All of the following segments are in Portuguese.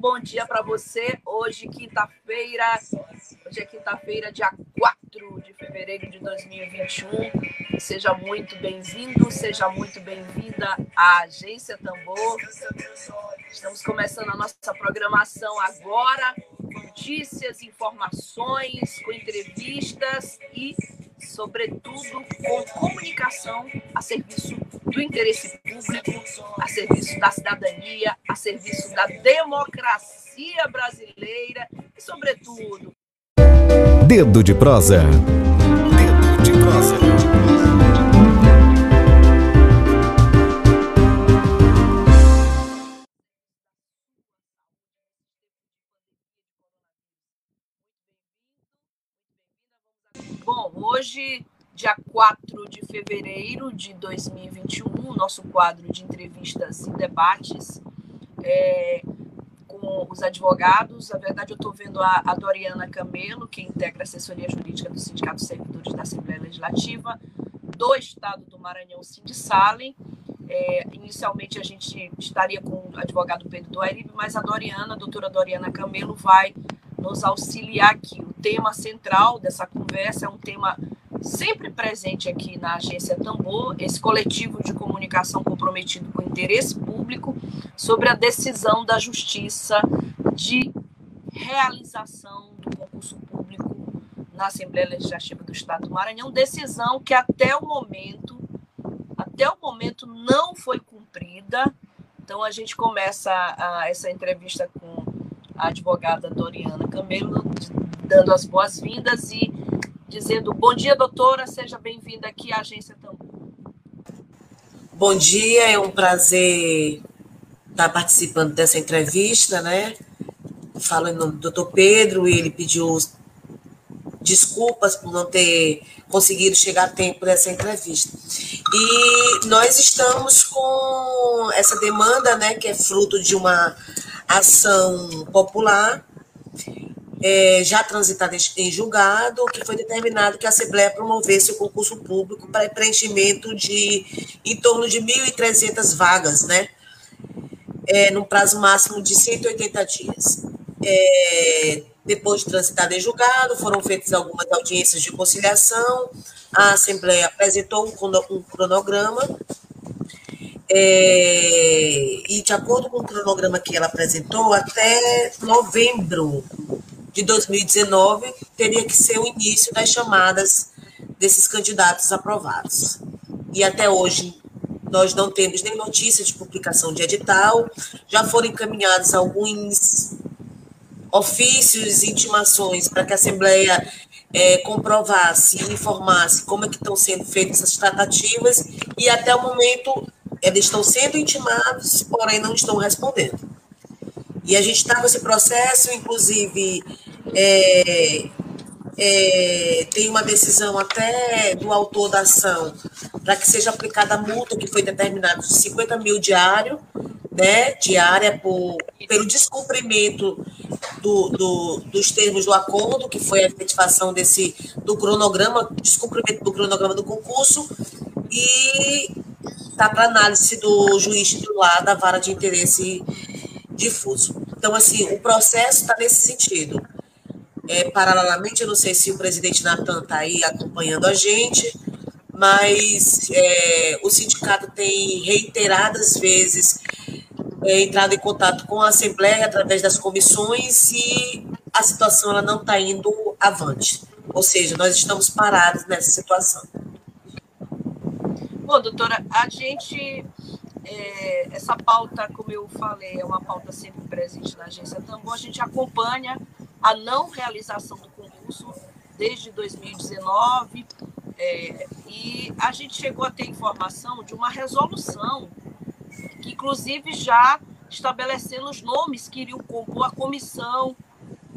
Bom dia para você. Hoje, quinta-feira. Hoje é quinta-feira, dia 4 de fevereiro de 2021. Seja muito bem-vindo, seja muito bem-vinda à Agência Tambor. Estamos começando a nossa programação agora. Notícias, informações, com entrevistas e, sobretudo, com comunicação a serviço do interesse público, a serviço da cidadania, a serviço da democracia brasileira e, sobretudo, Dedo de prosa. Dedo de prosa. Hoje, dia 4 de fevereiro de 2021, o nosso quadro de entrevistas e debates é, com os advogados. Na verdade, eu estou vendo a, a Doriana Camelo, que integra a assessoria jurídica do Sindicato Servidores da Assembleia Legislativa do Estado do Maranhão, Sindicalem. É, inicialmente a gente estaria com o advogado Pedro Duairibe, mas a Doriana, a doutora Doriana Camelo, vai nos auxiliar aqui. O tema central dessa conversa é um tema sempre presente aqui na agência Tambor, esse coletivo de comunicação comprometido com o interesse público sobre a decisão da Justiça de realização do concurso público na Assembleia Legislativa do Estado do Maranhão, decisão que até o momento até o momento não foi cumprida. Então a gente começa a, essa entrevista com a advogada Doriana Camelo, dando as boas-vindas e dizendo bom dia, doutora, seja bem-vinda aqui à Agência Tambor. Bom dia, é um prazer estar participando dessa entrevista, né? Falo em nome do doutor Pedro, e ele pediu desculpas por não ter conseguido chegar a tempo dessa entrevista. E nós estamos com essa demanda, né, que é fruto de uma ação popular é, já transitada em julgado, que foi determinado que a Assembleia promovesse o concurso público para preenchimento de em torno de 1.300 vagas, né? É, prazo máximo de 180 dias. É, depois de transitado em julgado, foram feitas algumas audiências de conciliação, a Assembleia apresentou um cronograma, é, e de acordo com o cronograma que ela apresentou, até novembro de 2019 teria que ser o início das chamadas desses candidatos aprovados. E até hoje nós não temos nem notícia de publicação de edital, já foram encaminhados alguns ofícios e intimações para que a Assembleia é, comprovasse e informasse como é que estão sendo feitas essas tratativas e até o momento eles estão sendo intimados, porém não estão respondendo. E a gente está com esse processo, inclusive é, é, tem uma decisão até do autor da ação para que seja aplicada a multa que foi determinada de 50 mil diário, né, diária por, pelo descumprimento do, do, dos termos do acordo, que foi a efetivação desse, do cronograma, descumprimento do cronograma do concurso, e está para análise do juiz titular da vara de interesse difuso. Então, assim, o processo está nesse sentido. É, paralelamente, eu não sei se o presidente Natan está aí acompanhando a gente, mas é, o sindicato tem reiteradas vezes é, entrado em contato com a Assembleia através das comissões e a situação ela não está indo avante. Ou seja, nós estamos parados nessa situação. Bom, doutora, a gente. É, essa pauta, como eu falei, é uma pauta sempre presente na agência Tambor. A gente acompanha a não realização do concurso desde 2019 é, e a gente chegou a ter informação de uma resolução que, inclusive, já estabelecendo os nomes que iriam compor a comissão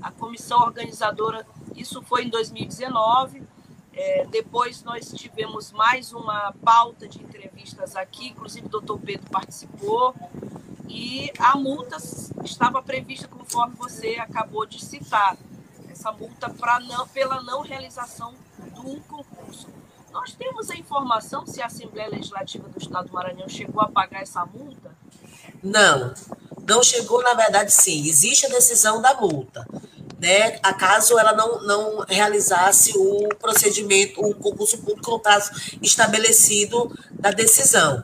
a comissão organizadora, isso foi em 2019. É, depois nós tivemos mais uma pauta de entrevistas aqui, inclusive o doutor Pedro participou, e a multa estava prevista conforme você acabou de citar, essa multa não, pela não realização do concurso. Nós temos a informação se a Assembleia Legislativa do Estado do Maranhão chegou a pagar essa multa? Não, não chegou, na verdade, sim. Existe a decisão da multa. Né, acaso ela não, não realizasse o procedimento, o concurso público no prazo estabelecido da decisão.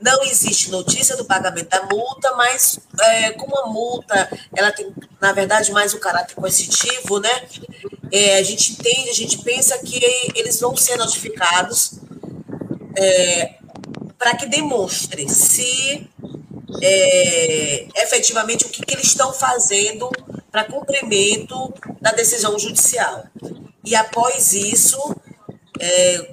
Não existe notícia do pagamento da multa, mas é, como a multa ela tem, na verdade, mais o caráter coercitivo, né? É, a gente entende, a gente pensa que eles vão ser notificados é, para que demonstre se é, efetivamente o que, que eles estão fazendo para cumprimento da decisão judicial. E após isso, é,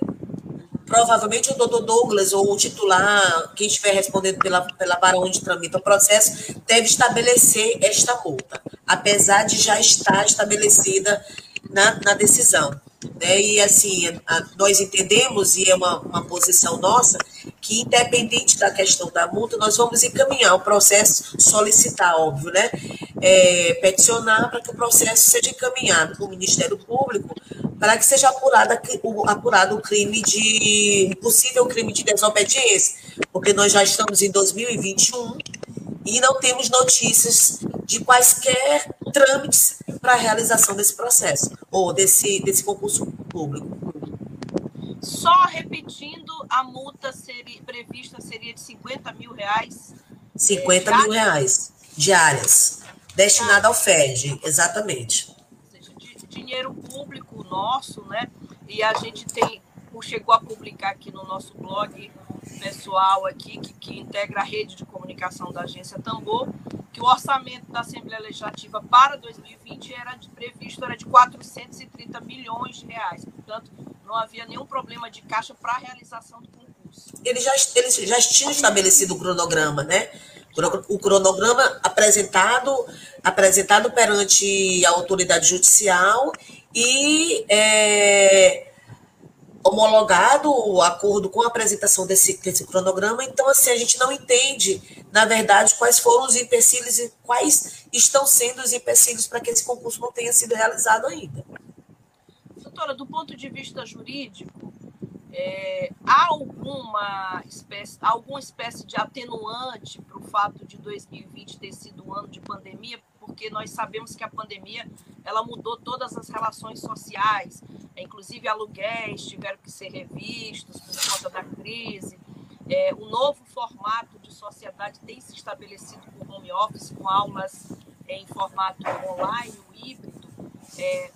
provavelmente o doutor Douglas ou o titular, quem estiver respondendo pela, pela vara onde tramita o processo, deve estabelecer esta multa, apesar de já estar estabelecida na, na decisão. Né? E assim, a, nós entendemos, e é uma, uma posição nossa, que independente da questão da multa, nós vamos encaminhar o processo, solicitar, óbvio, né? É, peticionar para que o processo seja encaminhado para o Ministério Público para que seja apurado, o crime de possível crime de desobediência, porque nós já estamos em 2021 e não temos notícias de quaisquer trâmites para a realização desse processo ou desse, desse concurso público. Só repetindo, a multa seria, prevista seria de 50 mil reais. 50 é, mil reais diárias, destinada ao FED, exatamente. Ou seja, dinheiro público nosso, né? E a gente tem, chegou a publicar aqui no nosso blog pessoal aqui que, que integra a rede de comunicação da agência Tambor, que o orçamento da Assembleia Legislativa para 2020 era de, previsto era de 430 milhões de reais. Portanto, não havia nenhum problema de caixa para a realização do concurso. Eles já, eles já tinham estabelecido o cronograma, né? O cronograma apresentado, apresentado perante a autoridade judicial e é, homologado o acordo com a apresentação desse, desse cronograma. Então, assim, a gente não entende, na verdade, quais foram os empecilhos e quais estão sendo os empecilhos para que esse concurso não tenha sido realizado ainda. Doutora, do ponto de vista jurídico, é, há alguma espécie, alguma espécie de atenuante para o fato de 2020 ter sido um ano de pandemia? Porque nós sabemos que a pandemia ela mudou todas as relações sociais, inclusive aluguéis tiveram que ser revistos por conta da crise. É, o novo formato de sociedade tem se estabelecido com home office, com aulas em formato online, o híbrido. É,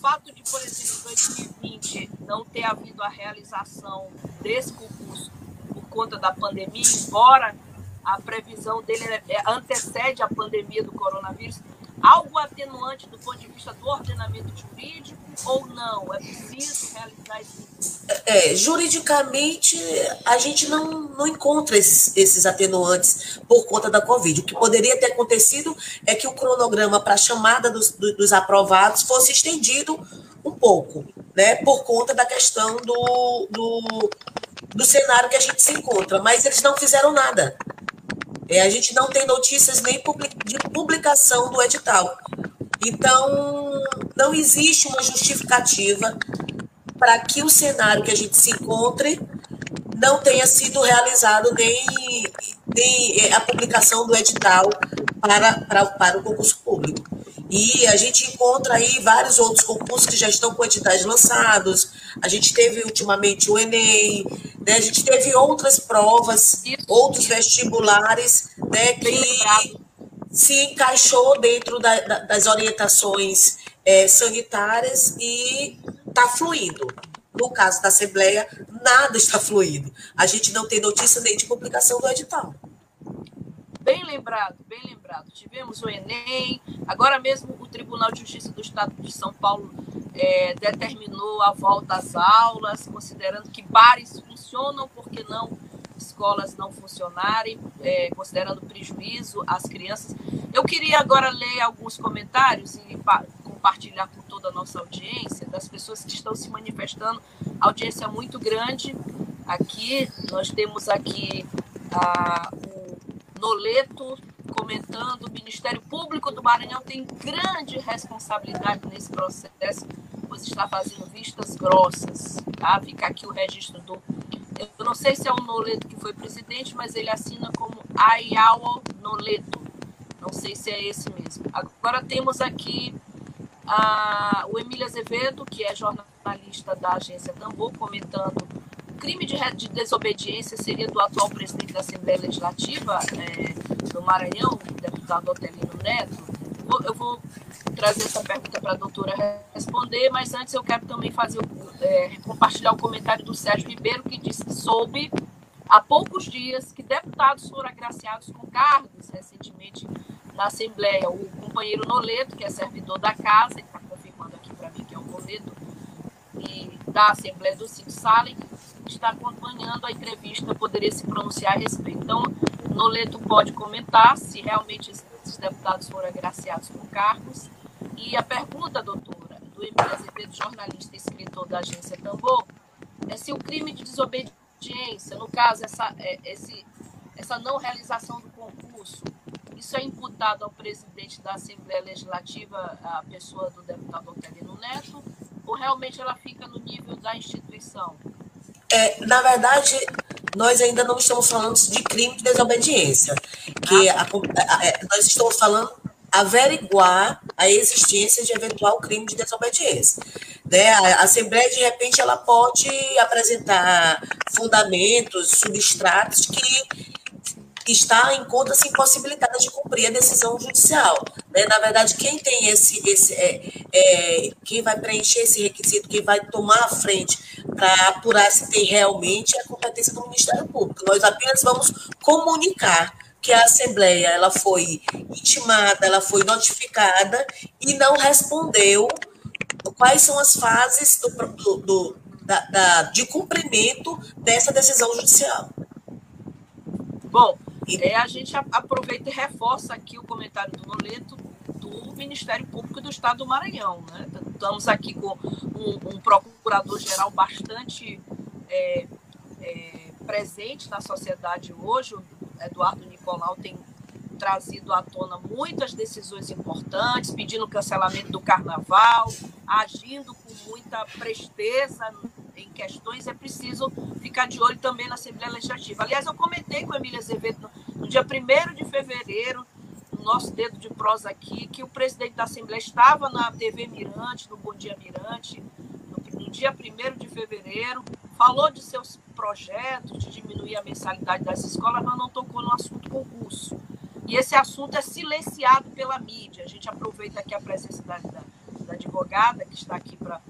fato de, por exemplo, 2020 não ter havido a realização desse concurso por conta da pandemia, embora a previsão dele é, é, antecede a pandemia do coronavírus, algo atenuante do ponto de vista do ordenamento jurídico ou não? É preciso realizar esse é, juridicamente, a gente não, não encontra esses, esses atenuantes por conta da Covid. O que poderia ter acontecido é que o cronograma para a chamada dos, dos aprovados fosse estendido um pouco, né, por conta da questão do, do, do cenário que a gente se encontra. Mas eles não fizeram nada. É, a gente não tem notícias nem de publicação do edital. Então, não existe uma justificativa para que o cenário que a gente se encontre não tenha sido realizado nem, nem é, a publicação do edital para, para, para o concurso público. E a gente encontra aí vários outros concursos que já estão com editais lançados. A gente teve ultimamente o Enem, né? a gente teve outras provas, outros vestibulares né, que se encaixou dentro da, da, das orientações é, sanitárias e está fluindo. No caso da Assembleia, nada está fluindo. A gente não tem notícia nem de publicação do edital. Bem lembrado, bem lembrado. Tivemos o Enem, agora mesmo o Tribunal de Justiça do Estado de São Paulo é, determinou a volta às aulas, considerando que bares funcionam, porque não escolas não funcionarem, é, considerando prejuízo às crianças. Eu queria agora ler alguns comentários e compartilhar com toda a nossa audiência, das pessoas que estão se manifestando. Audiência muito grande aqui. Nós temos aqui ah, o Noleto comentando: o Ministério Público do Maranhão tem grande responsabilidade nesse processo, pois está fazendo vistas grossas. Tá? Fica aqui o registro do. Eu não sei se é o Noleto que foi presidente, mas ele assina como Ayao Noleto. Não sei se é esse mesmo. Agora temos aqui ah, o Emílio Azevedo, que é jornalista da agência Tambor, comentando crime de, de desobediência seria do atual presidente da Assembleia Legislativa é, do Maranhão, deputado Otelino Neto. Eu vou trazer essa pergunta para a doutora responder, mas antes eu quero também fazer é, compartilhar o comentário do Sérgio Ribeiro, que disse que soube há poucos dias que deputados foram agraciados com cargos recentemente na Assembleia. O companheiro Noleto, que é servidor da casa, ele está confirmando aqui para mim que é o Noleto, e da Assembleia do Cid Salem, está acompanhando a entrevista, poderia se pronunciar a respeito. Então, Noleto pode comentar se realmente esses deputados foram agraciados com cargos. E a pergunta, doutora, do Azevedo, jornalista e escritor da agência Tambor, é se o crime de desobediência, no caso, essa, é, esse, essa não realização do concurso, isso é imputado ao presidente da Assembleia Legislativa, a pessoa do deputado Otelino Neto, ou realmente ela fica no nível da instituição? É, na verdade, nós ainda não estamos falando de crime de desobediência, que ah. a, a, é, nós estamos falando averiguar a existência de eventual crime de desobediência. Né? A Assembleia, de repente, ela pode apresentar fundamentos, substratos que está em conta-se impossibilitada de cumprir a decisão judicial. Né? Na verdade, quem tem esse, esse é, é, quem vai preencher esse requisito, quem vai tomar a frente para apurar se tem realmente a competência do Ministério Público. Nós apenas vamos comunicar que a Assembleia ela foi intimada, ela foi notificada e não respondeu quais são as fases do, do, do da, da, de cumprimento dessa decisão judicial. Bom, é, a gente aproveita e reforça aqui o comentário do Noleto do Ministério Público do Estado do Maranhão. Né? Estamos aqui com um, um procurador-geral bastante é, é, presente na sociedade hoje. O Eduardo Nicolau tem trazido à tona muitas decisões importantes, pedindo cancelamento do carnaval, agindo com muita presteza em questões, é preciso ficar de olho também na Assembleia Legislativa. Aliás, eu comentei com a Emília Azevedo no, no dia 1 de fevereiro, no nosso dedo de prosa aqui, que o presidente da Assembleia estava na TV Mirante, no Bom Dia Mirante, no, no dia 1 de fevereiro, falou de seus projetos de diminuir a mensalidade das escolas, mas não tocou no assunto concurso. E esse assunto é silenciado pela mídia. A gente aproveita aqui a presença da, da da advogada que está aqui para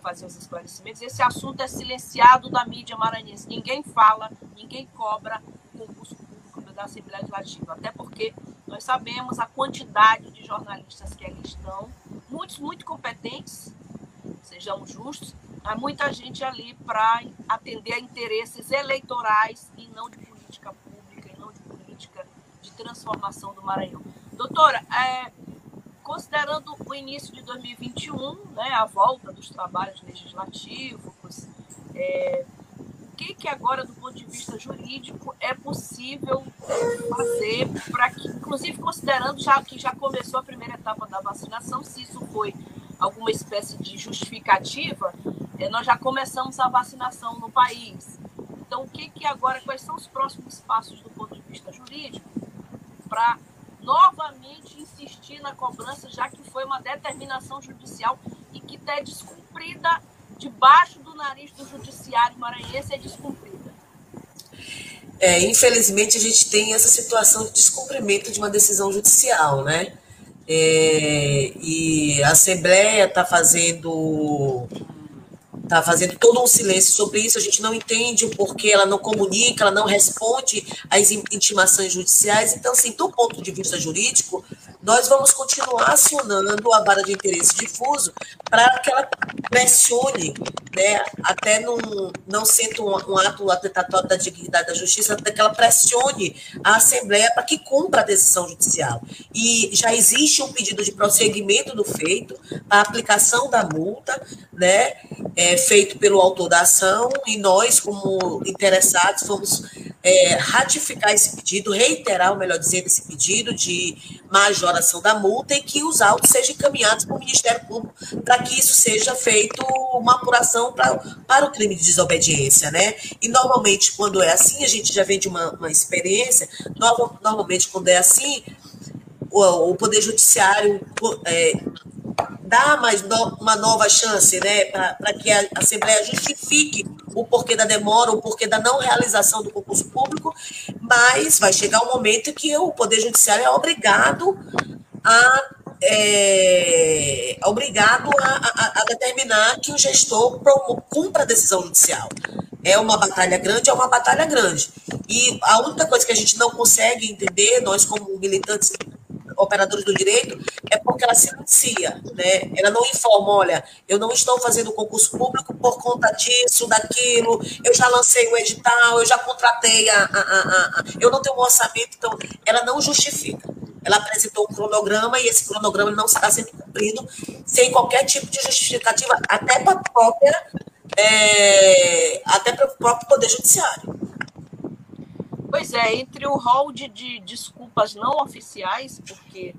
fazer os esclarecimentos, esse assunto é silenciado da mídia maranhense. Ninguém fala, ninguém cobra o concurso público da Assembleia Legislativa, até porque nós sabemos a quantidade de jornalistas que ali estão, muitos muito competentes, sejamos justos, há muita gente ali para atender a interesses eleitorais e não de política pública, e não de política de transformação do Maranhão. Doutora, é, considerando o início de 2021, né, a volta dos trabalhos legislativos, é, que, que agora, do ponto de vista jurídico, é possível fazer para que, inclusive considerando já que já começou a primeira etapa da vacinação, se isso foi alguma espécie de justificativa, é, nós já começamos a vacinação no país. Então, o que, que agora, quais são os próximos passos do ponto de vista jurídico para novamente insistir na cobrança, já que foi uma determinação judicial e que é descumprida debaixo nariz do judiciário maranhense, é descumprida. É, infelizmente, a gente tem essa situação de descumprimento de uma decisão judicial, né? É, e a Assembleia está fazendo está fazendo todo um silêncio sobre isso, a gente não entende o porquê, ela não comunica, ela não responde às intimações judiciais. Então, assim, do ponto de vista jurídico, nós vamos continuar acionando a vara de interesse difuso para que ela pressione, né, até não, não sendo um, um ato atentatório da dignidade da justiça, até que ela pressione a Assembleia para que cumpra a decisão judicial. E já existe um pedido de prosseguimento do feito, a aplicação da multa, né, é, feito pelo autor da ação, e nós, como interessados, fomos é, ratificar esse pedido, reiterar, melhor dizendo, esse pedido de majoração da multa e que os autos sejam encaminhados para o Ministério Público para que isso seja feito uma apuração pra, para o crime de desobediência, né? E normalmente, quando é assim, a gente já vem de uma, uma experiência, normalmente, quando é assim, o, o Poder Judiciário é, dá mais no, uma nova chance, né, para que a Assembleia justifique o porquê da demora, o porquê da não realização do concurso público, mas vai chegar um momento que o Poder Judiciário é obrigado a é, obrigado a, a, a, determinar que o gestor cumpra a decisão judicial. É uma batalha grande, é uma batalha grande. E a única coisa que a gente não consegue entender, nós como militantes operadores do direito, é porque ela silencia, né? Ela não informa, olha, eu não estou fazendo concurso público por conta disso, daquilo, eu já lancei o edital, eu já contratei a, a, a, a eu não tenho um orçamento, então ela não justifica. Ela apresentou um cronograma e esse cronograma não está sendo cumprido sem qualquer tipo de justificativa, até para a própria, é, até para o próprio Poder Judiciário. Pois é, entre o rol de, de desculpas não oficiais, porque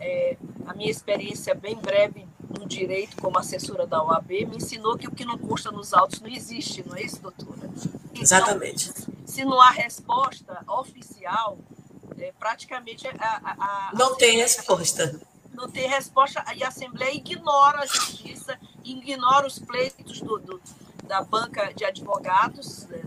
é, a minha experiência bem breve no direito como assessora da OAB me ensinou que o que não consta nos autos não existe, não é isso, doutora? Então, Exatamente. Se não há resposta oficial, é, praticamente a, a, a não tem resposta. Não tem resposta e a Assembleia ignora a justiça, ignora os pleitos do, do da banca de advogados, né?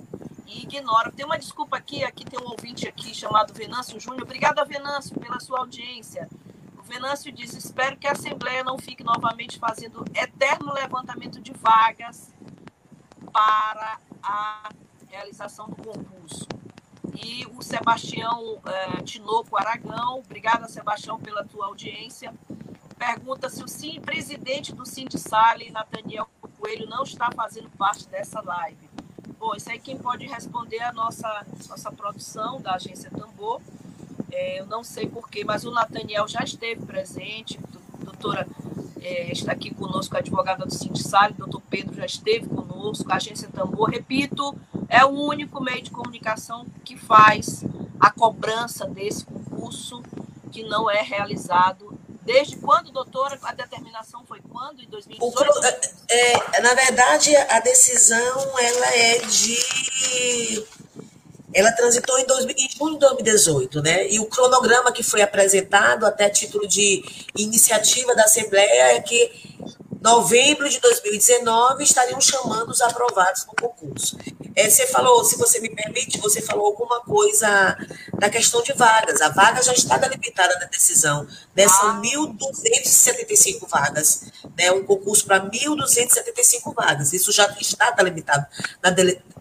E ignora. Tem uma desculpa aqui, aqui tem um ouvinte aqui chamado Venâncio Júnior. Obrigada, Venâncio, pela sua audiência. O Venâncio diz: espero que a Assembleia não fique novamente fazendo eterno levantamento de vagas para a realização do concurso. E o Sebastião eh, Tinoco Aragão, obrigada, Sebastião, pela tua audiência. Pergunta se o sim, presidente do Sindicale, Nathaniel Coelho, não está fazendo parte dessa live. Bom, isso aí quem pode responder é a nossa, nossa produção da agência Tambor. É, eu não sei porquê, mas o Nathaniel já esteve presente, doutora é, está aqui conosco, a advogada do Sindicale, doutor Pedro já esteve conosco, a agência Tambor, repito, é o único meio de comunicação que faz a cobrança desse concurso que não é realizado Desde quando, doutora? A determinação foi quando? Em 2018? É, é, na verdade, a decisão ela é de. Ela transitou em, dois, em junho de 2018, né? E o cronograma que foi apresentado, até título de iniciativa da Assembleia, é que novembro de 2019 estariam chamando os aprovados no concurso. É, você falou, se você me permite, você falou alguma coisa da questão de vagas. A vaga já está delimitada na decisão. Né? São ah. 1.275 vagas. Né? Um concurso para 1.275 vagas. Isso já está delimitado na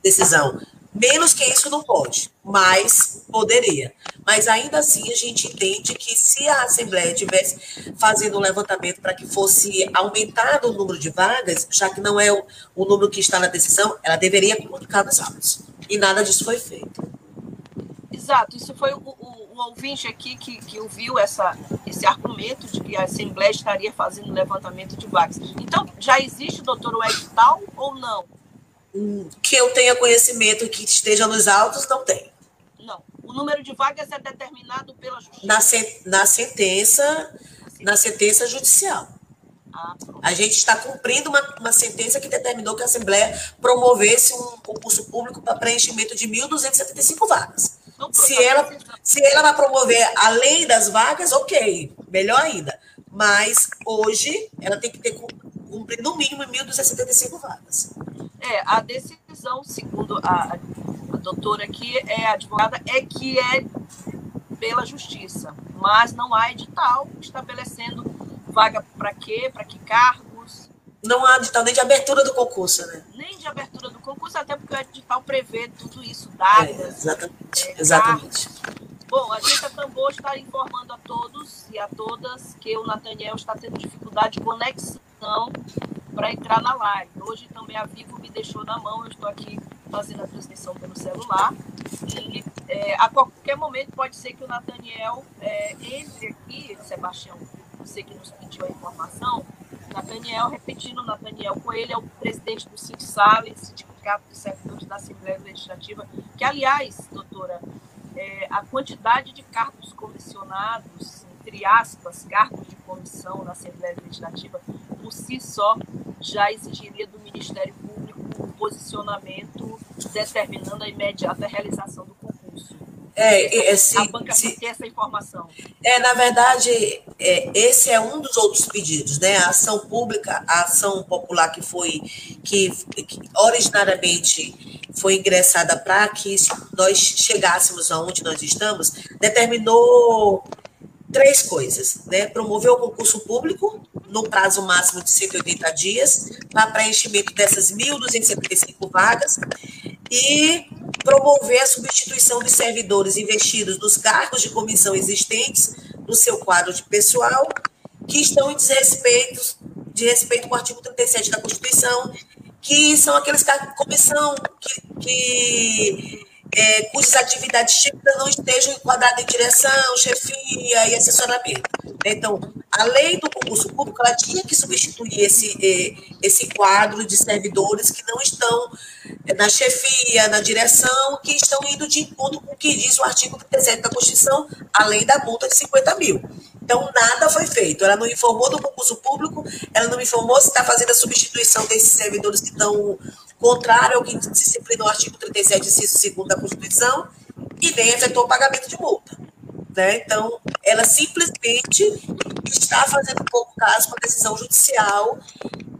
decisão. Menos que isso não pode, mas poderia. Mas ainda assim a gente entende que se a Assembleia tivesse fazendo um levantamento para que fosse aumentado o número de vagas, já que não é o, o número que está na decisão, ela deveria comunicar nos autos. E nada disso foi feito. Exato, isso foi o, o, o ouvinte aqui que, que ouviu essa, esse argumento de que a Assembleia estaria fazendo levantamento de vagas. Então, já existe, doutor, o edital ou não? Que eu tenha conhecimento que esteja nos autos, não tem. Não. O número de vagas é determinado pela justiça. Na, sen na sentença, na sentença judicial. Ah, a gente está cumprindo uma, uma sentença que determinou que a Assembleia promovesse um concurso público para preenchimento de 1.275 vagas. Então, se, ela, se ela vai promover além das vagas, ok, melhor ainda. Mas hoje ela tem que ter cumprido no mínimo 1.275 vagas. É, a decisão, segundo a, a doutora aqui, é a advogada, é que é pela justiça, mas não há edital estabelecendo vaga para quê, para que cargos. Não há edital nem de abertura do concurso, né? Nem de abertura do concurso, até porque o edital prevê tudo isso, datas. É, exatamente, é, exatamente. Bom, a agência Tambor está informando a todos e a todas que o Nathaniel está tendo dificuldade de conexão para entrar na live. Hoje também a Vivo me deixou na mão, eu estou aqui fazendo a transmissão pelo celular. E é, a qualquer momento pode ser que o Nathaniel é, entre aqui, Sebastião, você que nos pediu a informação, Nathaniel, repetindo, Nathaniel Coelho é o presidente do SINSALE, Sindicato de Servidores da Assembleia Legislativa, que, aliás, doutora, é, a quantidade de cargos comissionados, entre aspas, cargos de comissão na Assembleia Legislativa, por si só, já exigiria do Ministério Público um posicionamento determinando a imediata realização do concurso. É, é sim, a banca sim. tem essa informação. É, na verdade, é, esse é um dos outros pedidos, né? A ação pública, a ação popular que foi, que, que originariamente foi ingressada para que nós chegássemos aonde nós estamos, determinou três coisas, né? Promover o concurso público no prazo máximo de 180 dias para preenchimento dessas 1.275 vagas e promover a substituição de servidores investidos nos cargos de comissão existentes no seu quadro de pessoal que estão em desrespeito de respeito com o artigo 37 da Constituição, que são aqueles cargos de comissão que, que é, cujas atividades típicas não estejam enquadradas em direção, chefia e assessoramento. Então, a lei do concurso público ela tinha que substituir esse, é, esse quadro de servidores que não estão é, na chefia, na direção, que estão indo de encontro com o que diz o artigo 37 da Constituição, além da multa de 50 mil. Então, nada foi feito. Ela não informou do concurso público, ela não informou se está fazendo a substituição desses servidores que estão contrário ao que disciplina o artigo 37, inciso 2 da Constituição, e nem efetuou o pagamento de multa. Né? Então, ela simplesmente está fazendo pouco caso com a decisão judicial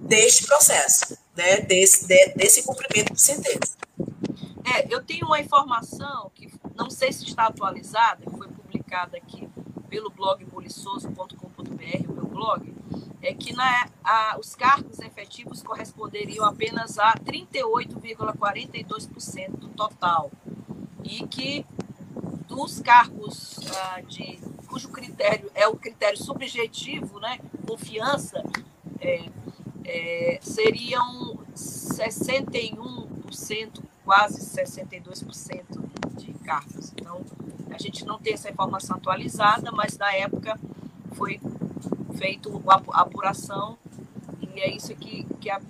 deste processo, né? desse, de, desse cumprimento de sentença. É, eu tenho uma informação que não sei se está atualizada, foi publicada aqui pelo blog boliçoso.com.br, o meu blog, é que na, a, os cargos efetivos corresponderiam apenas a 38,42% do total. E que dos cargos ah, de cujo critério é o critério subjetivo, né, confiança, é, é, seriam 61%, quase 62% de cargos. Então, a gente não tem essa informação atualizada, mas na época foi feito a apuração e é isso que, que a,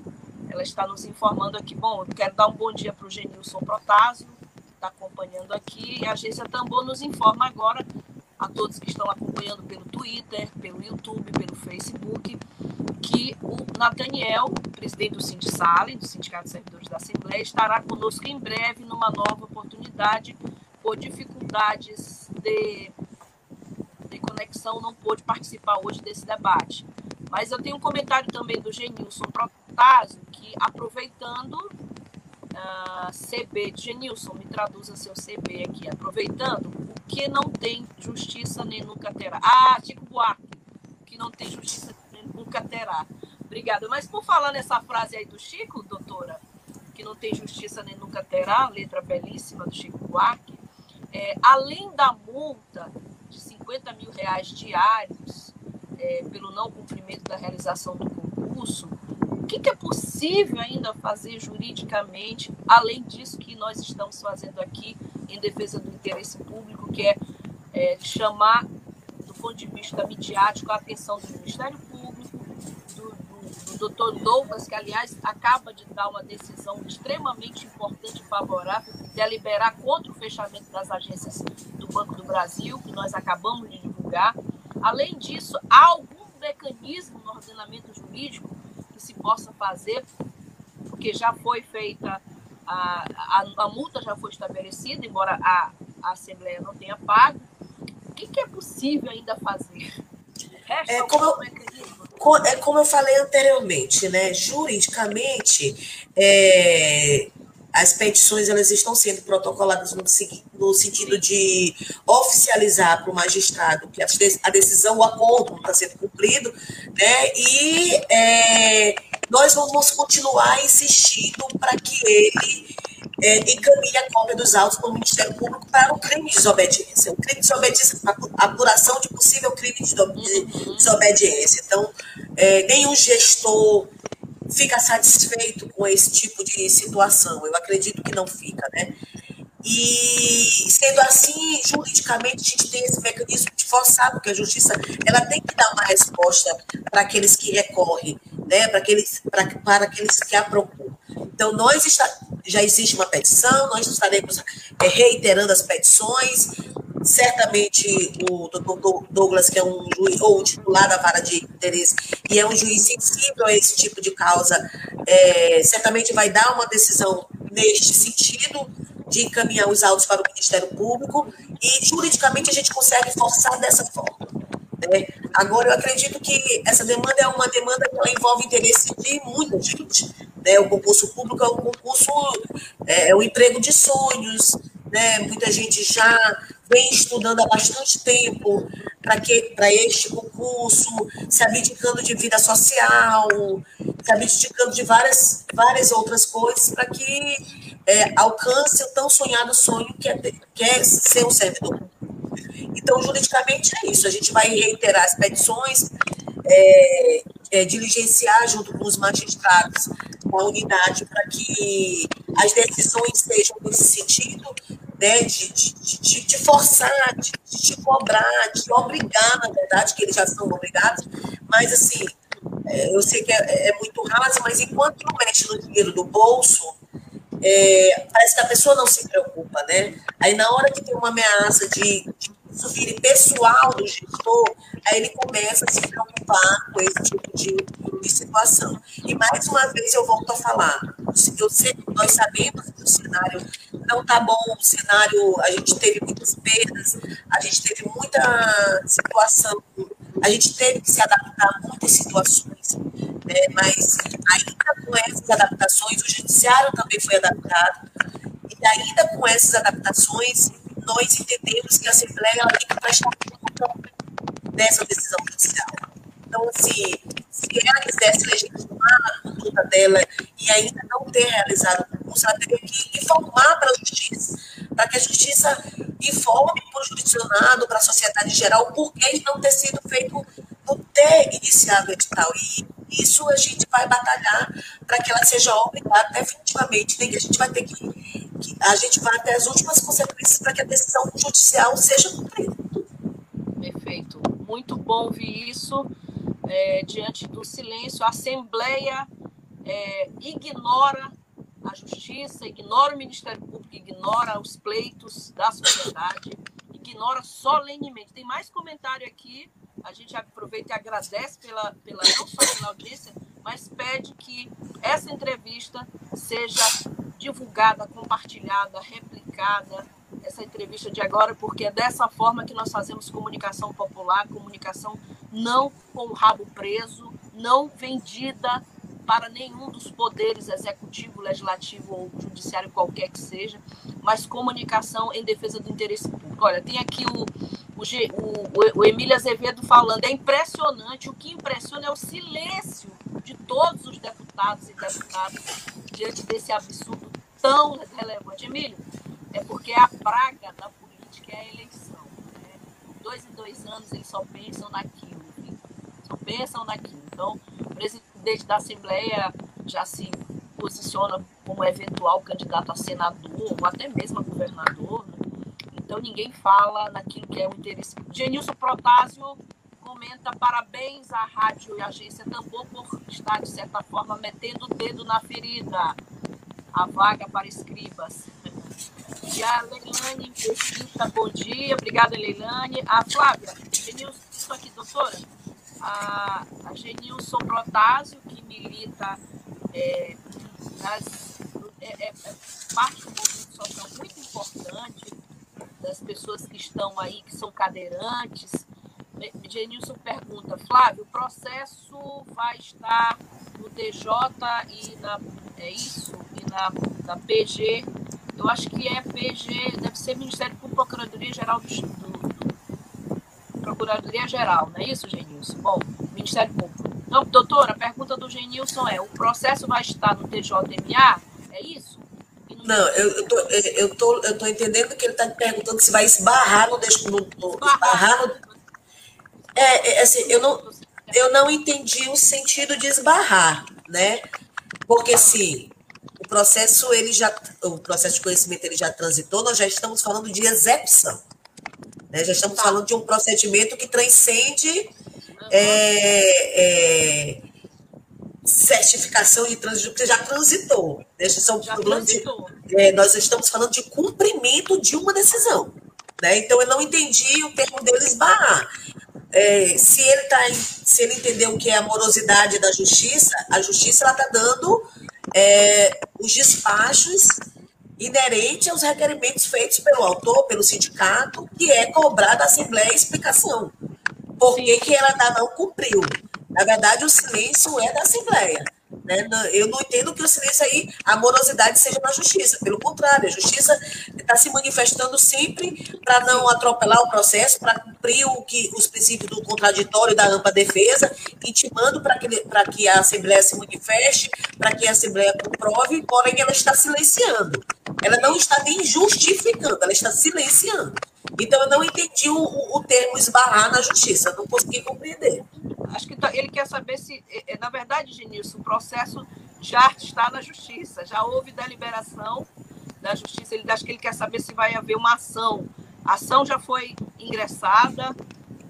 ela está nos informando aqui. Bom, quero dar um bom dia para o Genilson Protásio, que está acompanhando aqui, a agência Tambor nos informa agora a todos que estão acompanhando pelo Twitter, pelo YouTube, pelo Facebook, que o Nathaniel, presidente do Sindicale, do Sindicato de Servidores da Assembleia, estará conosco em breve numa nova oportunidade por dificuldades de, de conexão, não pôde participar hoje desse debate. Mas eu tenho um comentário também do Genilson Protásio, que aproveitando uh, CB, Genilson, me traduza seu CB aqui, aproveitando, o que não tem justiça nem nunca terá. Ah, Chico Buarque, o que não tem justiça nem nunca terá. Obrigada. Mas por falar nessa frase aí do Chico, doutora, que não tem justiça nem nunca terá, letra belíssima do Chico Buarque, é, além da multa 50 mil reais diários é, pelo não cumprimento da realização do concurso, o que, que, é possível ainda fazer juridicamente, além disso que nós estamos fazendo aqui em defesa do interesse público, que é, é chamar, do ponto de vista midiático, a atenção do Ministério Público, doutor Douglas, que aliás acaba de dar uma decisão extremamente importante e favorável, deliberar contra o fechamento das agências do Banco do Brasil, que nós acabamos de divulgar. Além disso, há algum mecanismo no ordenamento jurídico que se possa fazer, porque já foi feita, a, a, a multa já foi estabelecida, embora a, a Assembleia não tenha pago. O que, que é possível ainda fazer? Resta é, como, mecanismo? é como eu falei anteriormente, né? Juridicamente, é, as petições elas estão sendo protocoladas no, no sentido de oficializar para o magistrado que a decisão, o acordo não está sendo cumprido, né? E é, nós vamos continuar insistindo para que ele é, encaminhe a cópia dos autos para o Ministério Público para o crime de desobediência. O crime de desobediência, a apuração de possível crime de desobediência. Então, é, nenhum gestor fica satisfeito com esse tipo de situação. Eu acredito que não fica, né? E sendo assim, juridicamente, a gente tem esse mecanismo de forçar, porque a justiça ela tem que dar uma resposta para aqueles que recorrem, né? para, aqueles, para, para aqueles que a procuram. Então, nós está, já existe uma petição, nós estaremos é, reiterando as petições. Certamente o doutor Douglas, que é um juiz, ou o titular da vara de interesse, e é um juiz sensível a esse tipo de causa, é, certamente vai dar uma decisão neste sentido de encaminhar os autos para o Ministério Público e juridicamente a gente consegue forçar dessa forma. Né? Agora, eu acredito que essa demanda é uma demanda que envolve interesse de muita gente. Né? O concurso público é um concurso, é, é um emprego de sonhos, né? muita gente já vem estudando há bastante tempo para este concurso, se abdicando de vida social, se abdicando de várias, várias outras coisas para que é, alcance o tão sonhado sonho que é, que é ser um servidor. Então, juridicamente é isso. A gente vai reiterar as petições, é, é, diligenciar junto com os magistrados a unidade para que as decisões sejam nesse sentido, né, de, de, de, de forçar, de, de cobrar, de obrigar, na verdade, que eles já são obrigados, mas assim, é, eu sei que é, é, muito raso, mas enquanto não mexe no dinheiro do bolso, é, parece que a pessoa não se preocupa, né? Aí na hora que tem uma ameaça de, de vire pessoal do gestor, aí ele começa a se preocupar com esse tipo de, de situação. E mais uma vez eu volto a falar, eu sei, nós sabemos que o cenário não está bom, o cenário, a gente teve muitas perdas, a gente teve muita situação, a gente teve que se adaptar a muitas situações, né? mas ainda com essas adaptações, o judiciário também foi adaptado, e ainda com essas adaptações, nós entendemos que a Assembleia tem que prestar conta dessa decisão judicial. Então, assim, se ela quisesse legitimar a conduta dela e ainda não ter realizado o concurso, ela teria que informar para a Justiça, para que a Justiça informe para o jurisdicionado, para a sociedade em geral, por que não ter sido feito, não ter iniciado o edital. E isso a gente vai batalhar para que ela seja obrigada definitivamente, nem que a gente vai ter que, que a gente vai até as últimas consequências para que a decisão judicial seja cumprida. Perfeito. Muito bom ouvir isso. É, diante do silêncio, a Assembleia é, ignora a Justiça, ignora o Ministério Público, ignora os pleitos da sociedade, ignora solenemente. Tem mais comentário aqui a gente aproveita e agradece pela, pela não só pela audiência, mas pede que essa entrevista seja divulgada, compartilhada, replicada, essa entrevista de agora, porque é dessa forma que nós fazemos comunicação popular, comunicação não com o rabo preso, não vendida para nenhum dos poderes executivo, legislativo ou judiciário, qualquer que seja, mas comunicação em defesa do interesse público. Olha, tem aqui o, o, o, o Emílio Azevedo falando, é impressionante, o que impressiona é o silêncio de todos os deputados e deputadas diante desse absurdo tão relevante. Emílio, é porque a praga da política é a eleição. Dois em dois anos eles só pensam naquilo, só pensam naquilo. Então, o presidente da Assembleia já se posiciona como eventual candidato a senador ou até mesmo a governador, né? Então ninguém fala naquilo que é o interesse. Genilson Protásio comenta parabéns à rádio e à agência Tambor por estar, de certa forma, metendo o dedo na ferida. A vaga para escribas. E a Leilane bom dia. Obrigada, Leilane. A Flávia, Genilson, aqui, doutora. A, a Genilson Protásio, que milita é, nas, é, é, é parte do movimento social muito importante das pessoas que estão aí, que são cadeirantes. Genilson pergunta, Flávio, o processo vai estar no DJ e na. É isso? E na, na PG. Eu acho que é PG, deve ser Ministério Público Procuradoria Geral do, do Procuradoria Geral, não é isso, Genilson? Bom, Ministério Público. Então, doutora, a pergunta do Genilson é: o processo vai estar no TJMA? É isso? Não, eu, estou tô, eu, tô, eu tô entendendo que ele está perguntando se vai esbarrar no, no, no esbarrar no, é, é, assim, eu não, eu não entendi o sentido de esbarrar, né? Porque o processo ele já, o processo de conhecimento ele já transitou, nós já estamos falando de execução, né? Já estamos falando de um procedimento que transcende é, é, certificação de trânsito, que já transitou. Né? São já transitou. De, é, nós estamos falando de cumprimento de uma decisão. Né? Então, eu não entendi o termo dele esbarrar. É, se ele tá, se ele entendeu o que é a morosidade da justiça, a justiça está dando é, os despachos inerentes aos requerimentos feitos pelo autor, pelo sindicato, que é cobrar da Assembleia explicação. Por que, que ela ainda não cumpriu? Na verdade, o silêncio é da Assembleia. Né? Eu não entendo que o silêncio aí, a morosidade seja na justiça. Pelo contrário, a justiça está se manifestando sempre para não atropelar o processo, para cumprir o que, os princípios do contraditório da ampla defesa, intimando para que, que a Assembleia se manifeste, para que a Assembleia comprove, porém ela está silenciando. Ela não está nem justificando, ela está silenciando. Então, eu não entendi o, o termo esbarrar na justiça, não consegui compreender. Acho que tá, ele quer saber se, é, é, na verdade, Genilson, o processo já está na justiça, já houve deliberação da justiça. Ele acho que ele quer saber se vai haver uma ação. A ação já foi ingressada,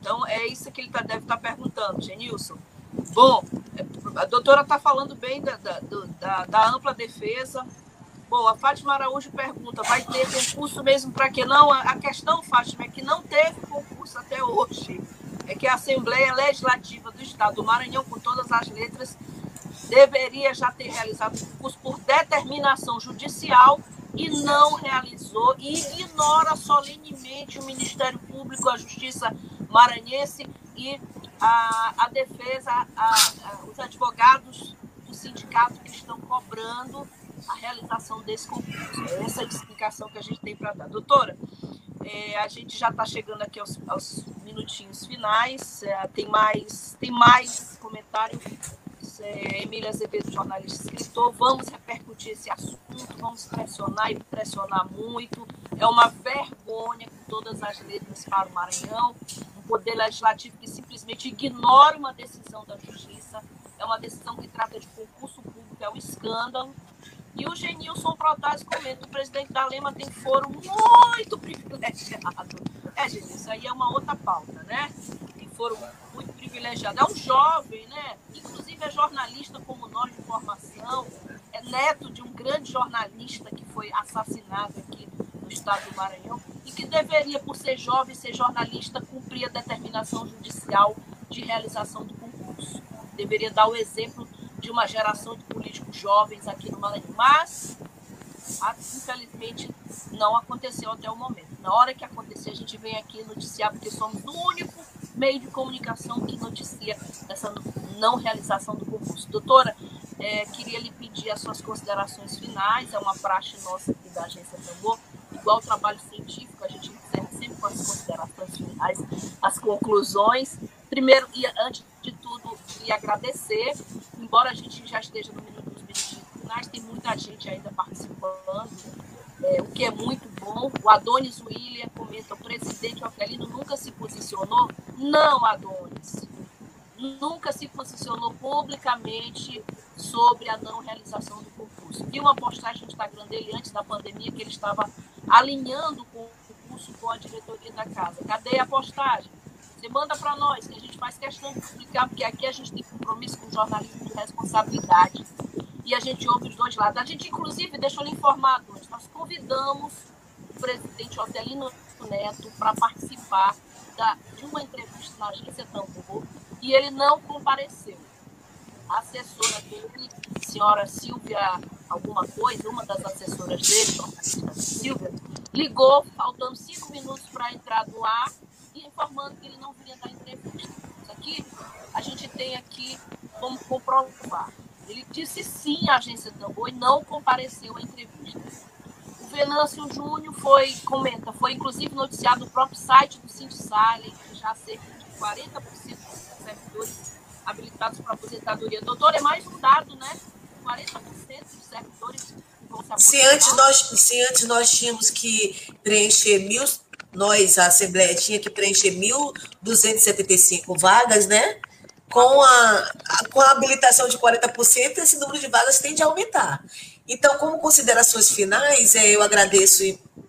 então é isso que ele tá, deve estar tá perguntando, Genilson. Bom, a doutora está falando bem da, da, da, da ampla defesa, Bom, a Fátima Araújo pergunta: vai ter concurso mesmo para que não? A questão, Fátima, é que não teve concurso até hoje. É que a Assembleia Legislativa do Estado do Maranhão, com todas as letras, deveria já ter realizado o concurso por determinação judicial e não realizou e ignora solenemente o Ministério Público, a Justiça Maranhense e a, a defesa, a, a, os advogados do sindicato que estão cobrando a realização desse concurso. É essa a explicação que a gente tem para dar. Doutora, é, a gente já está chegando aqui aos, aos minutinhos finais. É, tem mais tem mais comentário. É, Emília Azevedo, jornalista escritor. Vamos repercutir esse assunto, vamos pressionar e pressionar muito. É uma vergonha com todas as letras para o Maranhão. Um poder legislativo que simplesmente ignora uma decisão da justiça. É uma decisão que trata de concurso público, é um escândalo. E o Genilson Protásio comenta, o presidente da Lema tem foro muito privilegiado. É, gente, isso aí é uma outra pauta, né? Tem foro muito privilegiado. É um jovem, né? Inclusive é jornalista como nós de formação, é neto de um grande jornalista que foi assassinado aqui no estado do Maranhão e que deveria, por ser jovem, ser jornalista, cumprir a determinação judicial de realização do concurso. Deveria dar o exemplo de uma geração de políticos jovens aqui no Maranhão. Mas, infelizmente, não aconteceu até o momento. Na hora que acontecer, a gente vem aqui noticiar, porque somos o único meio de comunicação que noticia essa não realização do concurso. Doutora, é, queria lhe pedir as suas considerações finais, é uma praxe nossa aqui da Agência Tambor, igual o trabalho científico, a gente encerra sempre com as considerações finais, as conclusões. Primeiro, e antes de tudo, e agradecer embora a gente já esteja no minuto dos finais, tem muita gente ainda participando, é, o que é muito bom. O Adonis William comenta: o presidente Ofelino nunca se posicionou? Não, Adonis. Nunca se posicionou publicamente sobre a não realização do concurso. Vi uma postagem no Instagram dele antes da pandemia que ele estava alinhando o concurso com a diretoria da casa. Cadê a postagem? Você manda para nós, que a gente faz questão de publicar, porque aqui a gente tem compromisso com jornalismo de responsabilidade. E a gente ouve os dois lados. A gente, inclusive, deixa eu lhe informar, nós convidamos o presidente Otelino Neto para participar da, de uma entrevista na agência Tambor e ele não compareceu. A assessora dele, senhora Silvia, alguma coisa, uma das assessoras dele, Silvia, ligou, faltando cinco minutos para entrar no ar, informando que ele não viria dar entrevista. Isso aqui a gente tem aqui como comprovar. Ele disse sim à agência Tambor e não compareceu à entrevista. O Venâncio Júnior foi, comenta, foi inclusive noticiado no próprio site do Sindicale, que já cerca de 40% dos servidores habilitados para aposentadoria. Doutor, é mais um dado, né? 40% dos servidores Se antes, nós, se antes nós tínhamos que preencher mil, nós, a Assembleia, tinha que preencher 1.275 vagas, né? Com a, com a habilitação de 40%, esse número de vagas tende a aumentar. Então, como considerações finais, é, eu agradeço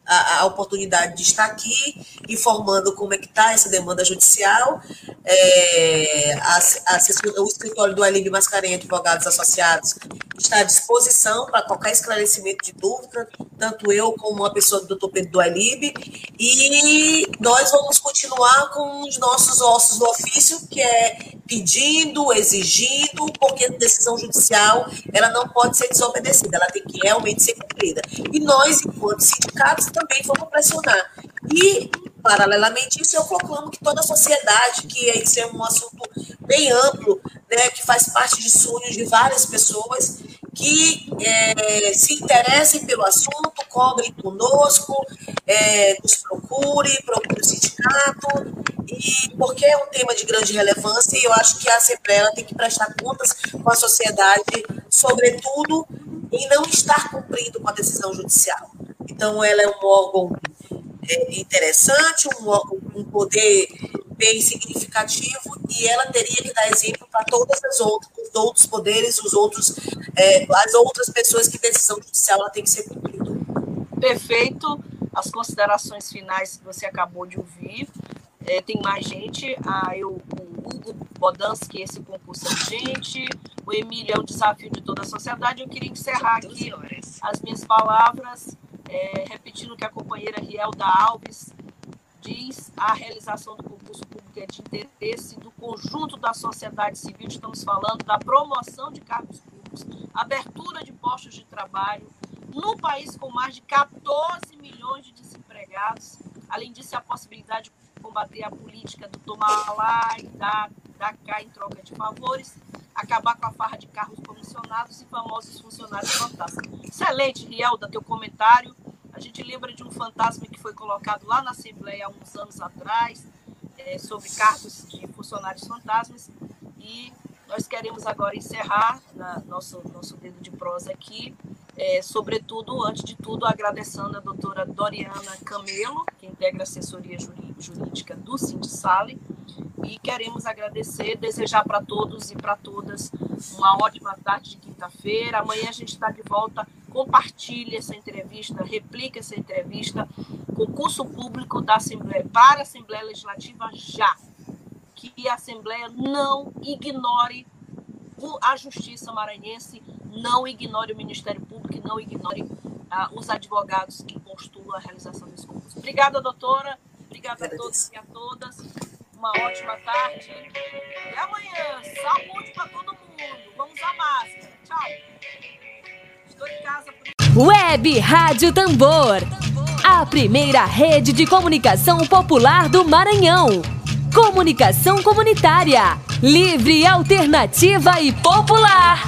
a, a, oportunidade de estar aqui informando como é que está essa demanda judicial. É, a, a, o escritório do Alib Mascarenha Advogados Associados está à disposição para qualquer esclarecimento de dúvida, tanto eu como uma pessoa do doutor Pedro do Alib, e nós vamos continuar com os nossos ossos do ofício, que é pedindo, exigindo, porque a decisão judicial ela não pode ser desobedecida, ela tem que realmente ser cumprida. E nós, enquanto sindicatos, também vamos pressionar. E, paralelamente isso, eu proclamo que toda a sociedade, que isso é um assunto bem amplo, né, que faz parte de sonhos de várias pessoas, que é, se interessem pelo assunto, cobrem conosco, é, nos procure, procure o sindicato, e porque é um tema de grande relevância e eu acho que a Assembleia tem que prestar contas com a sociedade, sobretudo em não estar cumprindo com a decisão judicial. Então, ela é um órgão é, interessante, um, um poder bem significativo e ela teria que dar exemplo para todas as outras, os outros poderes, os outros, é, as outras pessoas que decisão judicial ela tem que ser cumprida. Perfeito. As considerações finais que você acabou de ouvir. É, tem mais gente. Ah, eu, o Hugo Bodansky, esse concurso é gente. O Emílio é o desafio de toda a sociedade. Eu queria encerrar aqui as minhas palavras, é, repetindo que a companheira Rielda Alves diz a realização do concurso público é de interesse do conjunto da sociedade civil. Estamos falando da promoção de cargos públicos, abertura de postos de trabalho, no país com mais de 14 milhões de desempregados. Além disso, a possibilidade de combater a política do tomar lá e dar, dar cá em troca de favores, acabar com a farra de carros comissionados e famosos funcionários fantasmas. Excelente, Rielda, teu comentário. A gente lembra de um fantasma que foi colocado lá na Assembleia há uns anos atrás, é, sobre cargos de funcionários fantasmas. E nós queremos agora encerrar na, nosso, nosso dedo de prosa aqui, é, sobretudo, antes de tudo, agradecendo a doutora Doriana Camelo, que integra a assessoria jurídica do Sindicale, e queremos agradecer, desejar para todos e para todas uma ótima tarde de quinta-feira. Amanhã a gente está de volta. Compartilhe essa entrevista, replique essa entrevista. Concurso público da Assembleia para a Assembleia Legislativa já. Que a Assembleia não ignore a Justiça Maranhense, não ignore o Ministério Público e não ignore uh, os advogados que postulam a realização desse concurso. Obrigada, doutora. Obrigada a todos e a todas uma ótima tarde. E amanhã, saúde para todo mundo. Vamos usar máscara. Tchau. Estou em casa. Web Rádio Tambor. A primeira rede de comunicação popular do Maranhão. Comunicação comunitária. Livre, alternativa e popular.